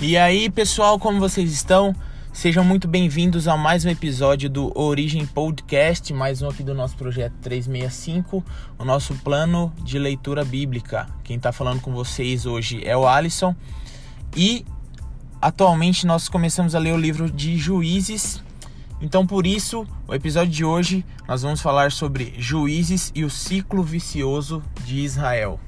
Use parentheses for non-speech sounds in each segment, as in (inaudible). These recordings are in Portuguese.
E aí, pessoal, como vocês estão? Sejam muito bem-vindos a mais um episódio do Origem Podcast, mais um aqui do nosso projeto 365, o nosso plano de leitura bíblica. Quem está falando com vocês hoje é o Alisson e atualmente nós começamos a ler o livro de Juízes. Então, por isso, o episódio de hoje nós vamos falar sobre Juízes e o ciclo vicioso de Israel.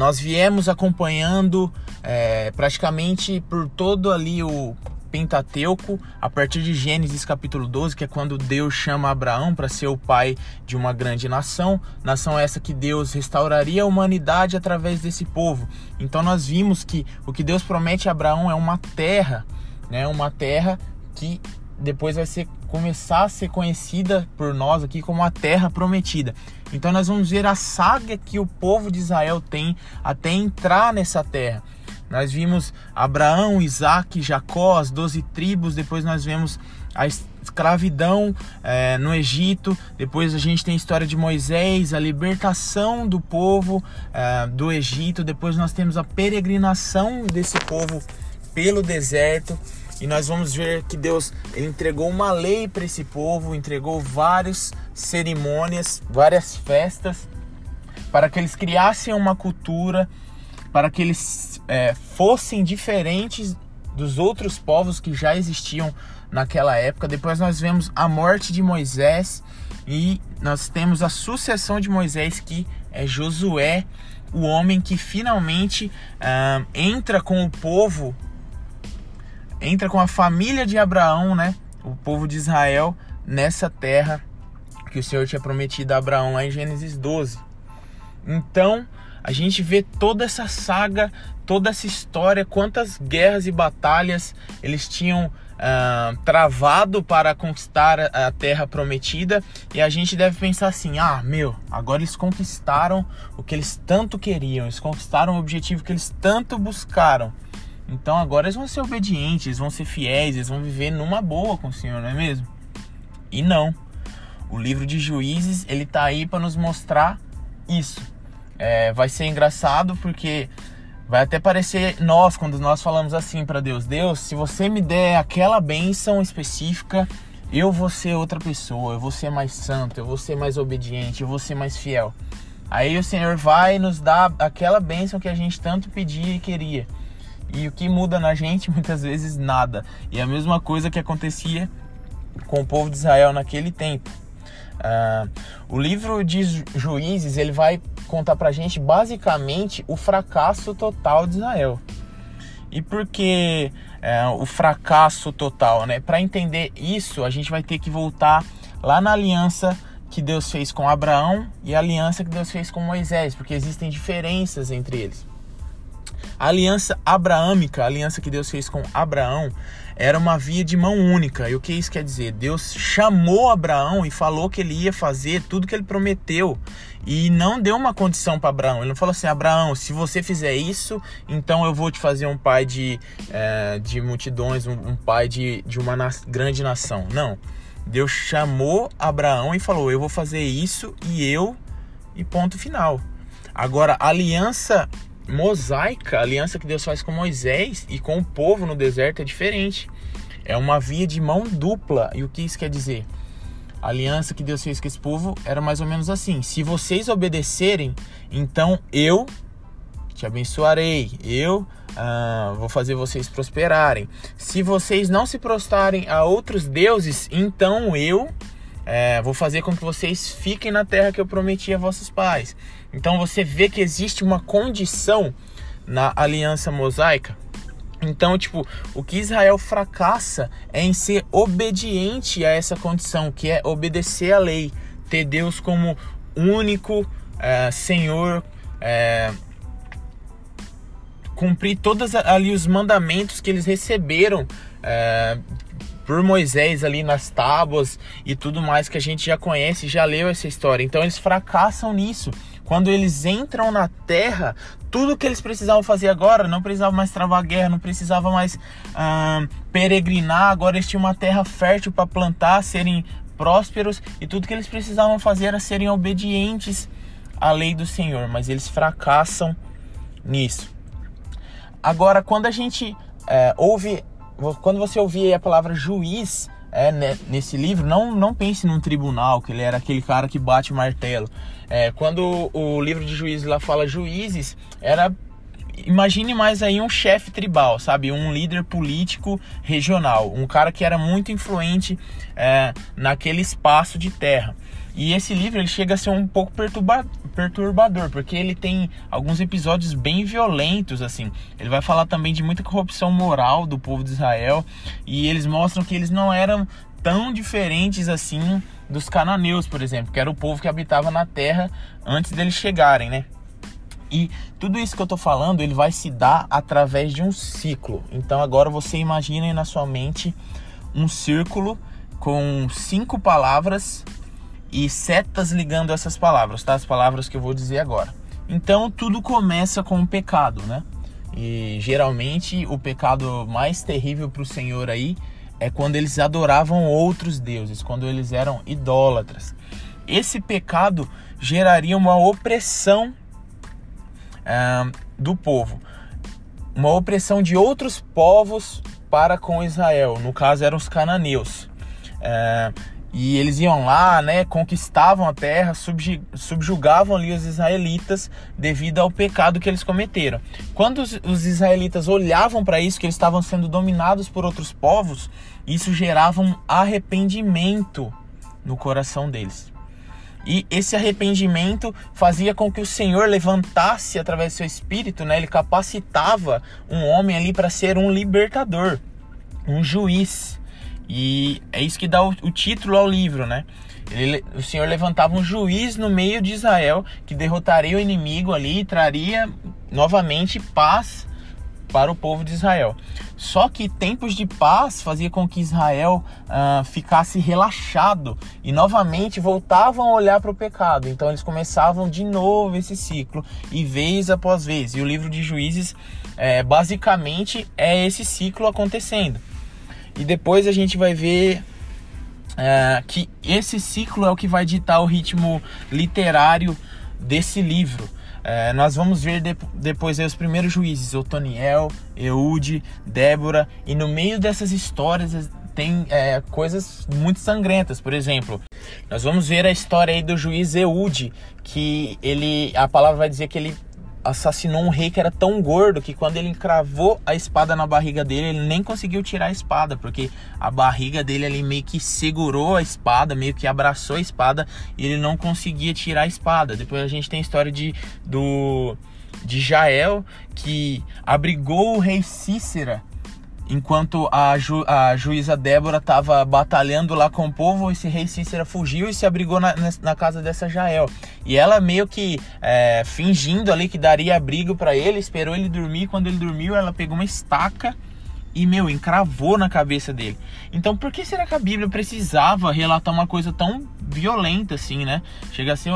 Nós viemos acompanhando é, praticamente por todo ali o Pentateuco, a partir de Gênesis capítulo 12, que é quando Deus chama Abraão para ser o pai de uma grande nação, nação essa que Deus restauraria a humanidade através desse povo. Então nós vimos que o que Deus promete a Abraão é uma terra, né, uma terra que depois vai ser começar a ser conhecida por nós aqui como a terra prometida. Então nós vamos ver a saga que o povo de Israel tem até entrar nessa terra. Nós vimos Abraão, Isaac, Jacó, as doze tribos, depois nós vemos a escravidão é, no Egito, depois a gente tem a história de Moisés, a libertação do povo é, do Egito, depois nós temos a peregrinação desse povo pelo deserto. E nós vamos ver que Deus entregou uma lei para esse povo, entregou várias cerimônias, várias festas, para que eles criassem uma cultura, para que eles é, fossem diferentes dos outros povos que já existiam naquela época. Depois nós vemos a morte de Moisés e nós temos a sucessão de Moisés, que é Josué, o homem que finalmente uh, entra com o povo entra com a família de Abraão, né? O povo de Israel nessa terra que o Senhor tinha prometido a Abraão lá em Gênesis 12. Então, a gente vê toda essa saga, toda essa história, quantas guerras e batalhas eles tinham uh, travado para conquistar a terra prometida. E a gente deve pensar assim: ah, meu, agora eles conquistaram o que eles tanto queriam, eles conquistaram o objetivo que eles tanto buscaram. Então agora eles vão ser obedientes, eles vão ser fiéis, eles vão viver numa boa com o Senhor, não é mesmo? E não. O livro de Juízes ele tá aí para nos mostrar isso. É, vai ser engraçado porque vai até parecer nós quando nós falamos assim para Deus: Deus, se você me der aquela bênção específica, eu vou ser outra pessoa, eu vou ser mais santo, eu vou ser mais obediente, eu vou ser mais fiel. Aí o Senhor vai nos dar aquela bênção que a gente tanto pedia e queria. E o que muda na gente (laughs) muitas vezes nada. E a mesma coisa que acontecia com o povo de Israel naquele tempo. Uh, o livro de Juízes ele vai contar pra gente basicamente o fracasso total de Israel. E por que uh, o fracasso total? Né? Para entender isso, a gente vai ter que voltar lá na aliança que Deus fez com Abraão e a aliança que Deus fez com Moisés, porque existem diferenças entre eles. A aliança abraâmica, a aliança que Deus fez com Abraão, era uma via de mão única. E o que isso quer dizer? Deus chamou Abraão e falou que ele ia fazer tudo que ele prometeu. E não deu uma condição para Abraão. Ele não falou assim: Abraão, se você fizer isso, então eu vou te fazer um pai de, é, de multidões, um, um, pai de, de uma na grande nação. Não. Deus chamou Abraão e falou: Eu vou fazer isso e eu, e ponto final. Agora, a aliança mosaica, a aliança que Deus faz com Moisés e com o povo no deserto é diferente. É uma via de mão dupla. E o que isso quer dizer? A aliança que Deus fez com esse povo era mais ou menos assim: se vocês obedecerem, então eu te abençoarei, eu ah, vou fazer vocês prosperarem. Se vocês não se prostrarem a outros deuses, então eu é, vou fazer com que vocês fiquem na terra que eu prometi a vossos pais. Então você vê que existe uma condição na aliança mosaica. Então, tipo, o que Israel fracassa é em ser obediente a essa condição, que é obedecer a lei, ter Deus como único é, Senhor, é, cumprir todos ali os mandamentos que eles receberam é, por Moisés ali nas tábuas e tudo mais que a gente já conhece, já leu essa história. Então eles fracassam nisso. Quando eles entram na terra, tudo que eles precisavam fazer agora, não precisavam mais travar guerra, não precisavam mais peregrinar, agora eles tinham uma terra fértil para plantar, serem prósperos e tudo que eles precisavam fazer era serem obedientes à lei do Senhor, mas eles fracassam nisso. Agora, quando a gente é, ouve, quando você ouvir a palavra juiz é, né, nesse livro, não, não pense num tribunal, que ele era aquele cara que bate martelo. É, quando o livro de juízes lá fala juízes, era imagine mais aí um chefe tribal, sabe? Um líder político regional, um cara que era muito influente é, naquele espaço de terra. E esse livro ele chega a ser um pouco perturba perturbador, porque ele tem alguns episódios bem violentos, assim. Ele vai falar também de muita corrupção moral do povo de Israel, e eles mostram que eles não eram tão diferentes assim dos cananeus, por exemplo, que era o povo que habitava na terra antes deles chegarem, né? E tudo isso que eu tô falando, ele vai se dar através de um ciclo. Então agora você imagina na sua mente um círculo com cinco palavras e setas ligando essas palavras, tá? As palavras que eu vou dizer agora. Então tudo começa com o pecado, né? E geralmente o pecado mais terrível para o Senhor aí é quando eles adoravam outros deuses, quando eles eram idólatras. Esse pecado geraria uma opressão uh, do povo, uma opressão de outros povos para com Israel. No caso eram os cananeus. Uh, e eles iam lá, né, conquistavam a terra, subjugavam ali os israelitas devido ao pecado que eles cometeram. Quando os, os israelitas olhavam para isso, que eles estavam sendo dominados por outros povos, isso gerava um arrependimento no coração deles. E esse arrependimento fazia com que o Senhor levantasse através do seu espírito, né? Ele capacitava um homem ali para ser um libertador, um juiz. E é isso que dá o, o título ao livro, né? Ele, o Senhor levantava um juiz no meio de Israel que derrotaria o inimigo ali e traria novamente paz para o povo de Israel. Só que tempos de paz fazia com que Israel uh, ficasse relaxado e novamente voltavam a olhar para o pecado. Então eles começavam de novo esse ciclo e vez após vez. E o livro de Juízes é, basicamente é esse ciclo acontecendo. E depois a gente vai ver é, que esse ciclo é o que vai ditar o ritmo literário desse livro. É, nós vamos ver de, depois os primeiros juízes, Otoniel, Eude, Débora, e no meio dessas histórias tem é, coisas muito sangrentas. Por exemplo, nós vamos ver a história aí do juiz Eude, que ele, a palavra vai dizer que ele assassinou um rei que era tão gordo que quando ele encravou a espada na barriga dele, ele nem conseguiu tirar a espada, porque a barriga dele ali meio que segurou a espada, meio que abraçou a espada e ele não conseguia tirar a espada. Depois a gente tem a história de do de Jael que abrigou o rei Cícera enquanto a, ju, a juíza Débora estava batalhando lá com o povo, esse rei Cícera fugiu e se abrigou na, na casa dessa Jael. E ela meio que é, fingindo ali que daria abrigo para ele, esperou ele dormir. Quando ele dormiu, ela pegou uma estaca e, meu, encravou na cabeça dele. Então, por que será que a Bíblia precisava relatar uma coisa tão violenta assim, né? Chega a ser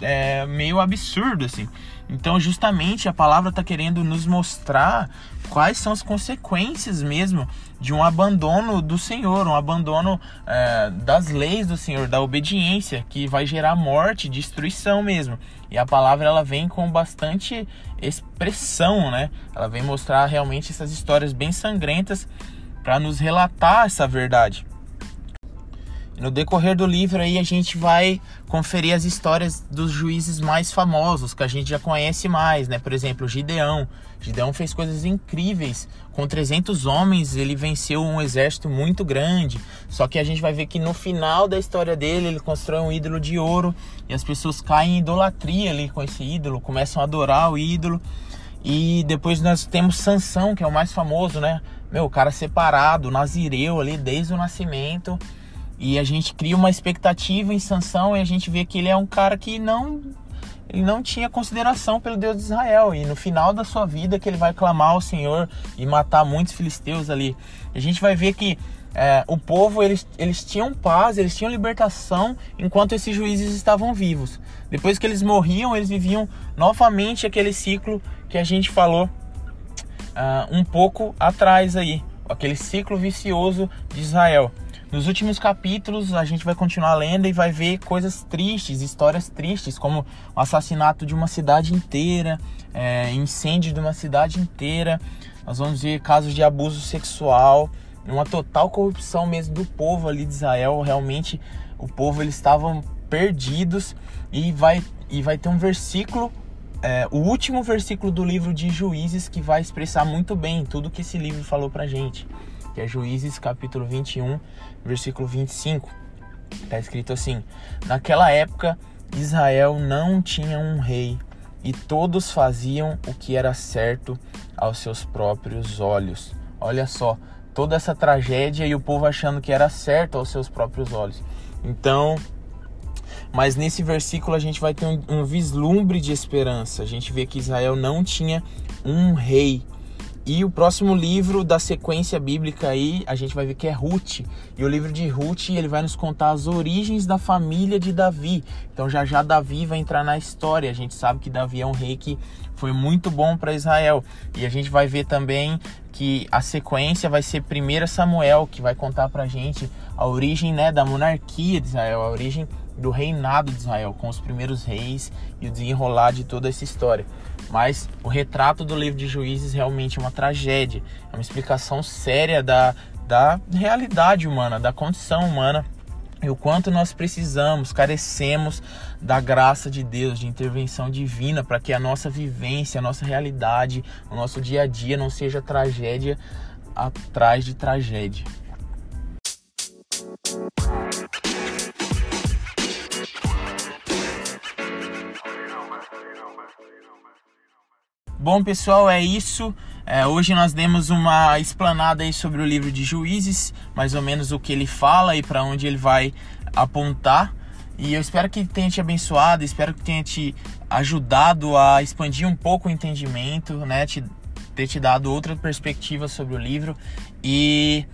é, meio absurdo, assim. Então, justamente, a palavra está querendo nos mostrar quais são as consequências mesmo de um abandono do Senhor, um abandono é, das leis do Senhor, da obediência, que vai gerar morte, destruição mesmo. E a palavra ela vem com bastante expressão, né? Ela vem mostrar realmente essas histórias bem sangrentas para nos relatar essa verdade. No decorrer do livro aí a gente vai conferir as histórias dos juízes mais famosos, que a gente já conhece mais, né? Por exemplo, Gideão. Gideão fez coisas incríveis. Com 300 homens, ele venceu um exército muito grande. Só que a gente vai ver que no final da história dele, ele constrói um ídolo de ouro e as pessoas caem em idolatria ali com esse ídolo, começam a adorar o ídolo. E depois nós temos Sansão, que é o mais famoso, né? Meu, o cara separado, nazireu ali desde o nascimento e a gente cria uma expectativa em Sansão e a gente vê que ele é um cara que não ele não tinha consideração pelo Deus de Israel. E no final da sua vida que ele vai clamar ao Senhor e matar muitos filisteus ali. A gente vai ver que é, o povo eles, eles tinham paz, eles tinham libertação enquanto esses juízes estavam vivos. Depois que eles morriam, eles viviam novamente aquele ciclo que a gente falou uh, um pouco atrás aí, aquele ciclo vicioso de Israel. Nos últimos capítulos a gente vai continuar lendo e vai ver coisas tristes, histórias tristes, como o assassinato de uma cidade inteira, é, incêndio de uma cidade inteira. Nós vamos ver casos de abuso sexual, uma total corrupção mesmo do povo ali de Israel. Realmente o povo eles estavam perdidos e vai e vai ter um versículo é, o último versículo do livro de Juízes que vai expressar muito bem tudo que esse livro falou pra gente, que é Juízes capítulo 21, versículo 25. Tá escrito assim: Naquela época Israel não tinha um rei e todos faziam o que era certo aos seus próprios olhos. Olha só, toda essa tragédia e o povo achando que era certo aos seus próprios olhos. Então, mas nesse versículo a gente vai ter um, um vislumbre de esperança. A gente vê que Israel não tinha um rei. E o próximo livro da sequência bíblica aí, a gente vai ver que é Ruth. E o livro de Ruth, ele vai nos contar as origens da família de Davi. Então já já Davi vai entrar na história. A gente sabe que Davi é um rei que foi muito bom para Israel. E a gente vai ver também que a sequência vai ser 1 Samuel, que vai contar pra gente a origem, né, da monarquia de Israel, a origem do reinado de Israel, com os primeiros reis e o desenrolar de toda essa história. Mas o retrato do livro de Juízes realmente é uma tragédia, é uma explicação séria da, da realidade humana, da condição humana e o quanto nós precisamos, carecemos da graça de Deus, de intervenção divina, para que a nossa vivência, a nossa realidade, o nosso dia a dia não seja tragédia atrás de tragédia. Bom, pessoal, é isso. É, hoje nós demos uma explanada aí sobre o livro de Juízes, mais ou menos o que ele fala e para onde ele vai apontar. E eu espero que tenha te abençoado, espero que tenha te ajudado a expandir um pouco o entendimento, né? Te, ter te dado outra perspectiva sobre o livro e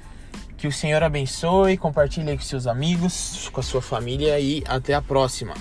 que o Senhor abençoe, compartilhe com seus amigos, com a sua família e até a próxima.